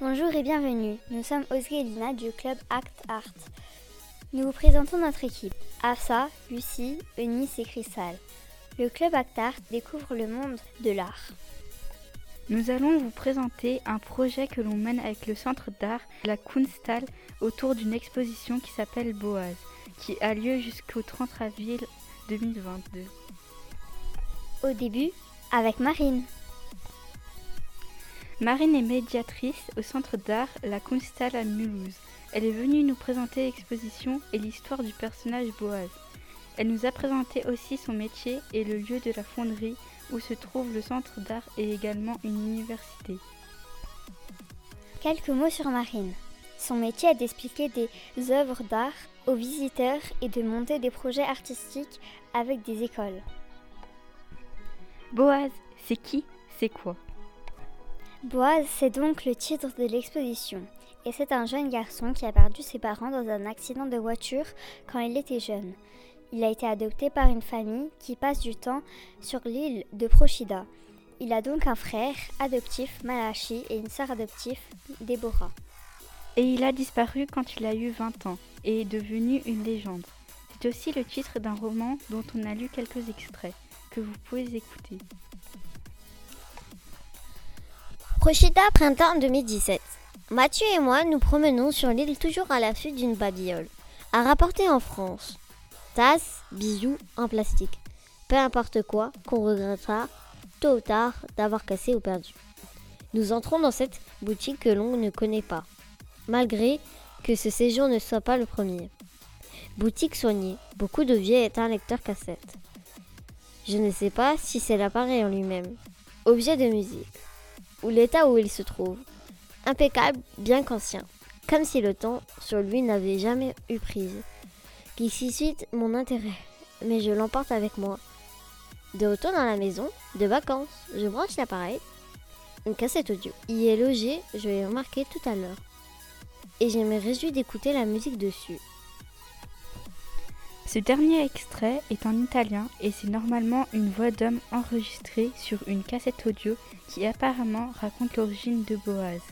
Bonjour et bienvenue. Nous sommes et Lina du club Act Art. Nous vous présentons notre équipe. Afsa, Lucie, Eunice et Crystal. Le club Act Art découvre le monde de l'art. Nous allons vous présenter un projet que l'on mène avec le centre d'art La Kunsthal autour d'une exposition qui s'appelle Boaz, qui a lieu jusqu'au 30 avril 2022. Au début, avec Marine. Marine est médiatrice au centre d'art La Kunsthal à Mulhouse. Elle est venue nous présenter l'exposition et l'histoire du personnage Boaz. Elle nous a présenté aussi son métier et le lieu de la fonderie où se trouve le centre d'art et également une université. Quelques mots sur Marine. Son métier est d'expliquer des œuvres d'art aux visiteurs et de monter des projets artistiques avec des écoles. Boaz, c'est qui? C'est quoi? Boaz, c'est donc le titre de l'exposition. Et c'est un jeune garçon qui a perdu ses parents dans un accident de voiture quand il était jeune. Il a été adopté par une famille qui passe du temps sur l'île de Prochida. Il a donc un frère adoptif, Malachi, et une sœur adoptive, Déborah. Et il a disparu quand il a eu 20 ans et est devenu une légende. C'est aussi le titre d'un roman dont on a lu quelques extraits, que vous pouvez écouter. Prochida, printemps 2017. Mathieu et moi nous promenons sur l'île toujours à l'affût d'une babiole, à rapporter en France. Tasse, bijoux en plastique. Peu importe quoi, qu'on regrettera tôt ou tard d'avoir cassé ou perdu. Nous entrons dans cette boutique que l'on ne connaît pas, malgré que ce séjour ne soit pas le premier. Boutique soignée, beaucoup de vieux est un lecteur cassette. Je ne sais pas si c'est l'appareil en lui-même. Objet de musique ou l'état où il se trouve. Impeccable, bien qu'ancien, comme si le temps sur lui n'avait jamais eu prise. Qui suscite mon intérêt, mais je l'emporte avec moi. De retour dans la maison, de vacances, je branche l'appareil, une cassette audio. Y est logé, je l'ai remarqué tout à l'heure. Et je me réjouis d'écouter la musique dessus. Ce dernier extrait est en italien et c'est normalement une voix d'homme enregistrée sur une cassette audio qui apparemment raconte l'origine de Boaz.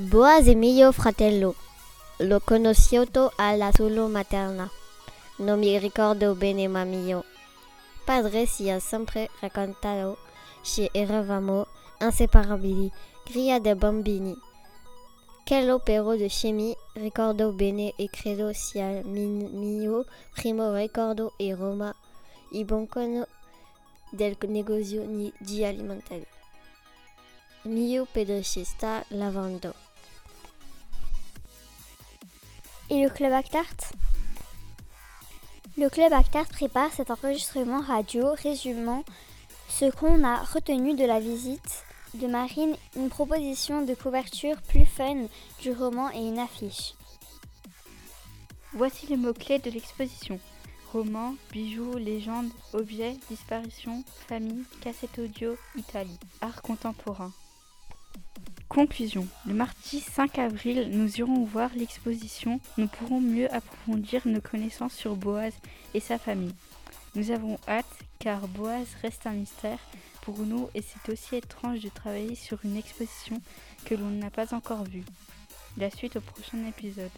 Boaz è mio fratello. L'ho conosciuto alla solo materna. Non mi ricordo bene ma mio. Padre si ha sempre raccontato che eravamo inseparabili, cria dei bambini. Che l'opero di chimie ricordo bene e credo sia mio primo ricordo e Roma, bancono del negozio di alimentari. Mio pedicista lavando. Et le club Actart Le club Actart prépare cet enregistrement radio résumant ce qu'on a retenu de la visite de Marine, une proposition de couverture plus fun du roman et une affiche. Voici les mots-clés de l'exposition. Roman, bijoux, légende, objets, disparition, famille, cassette audio, Italie, art contemporain. Conclusion. Le mardi 5 avril, nous irons voir l'exposition. Nous pourrons mieux approfondir nos connaissances sur Boaz et sa famille. Nous avons hâte car Boaz reste un mystère pour nous et c'est aussi étrange de travailler sur une exposition que l'on n'a pas encore vue. La suite au prochain épisode.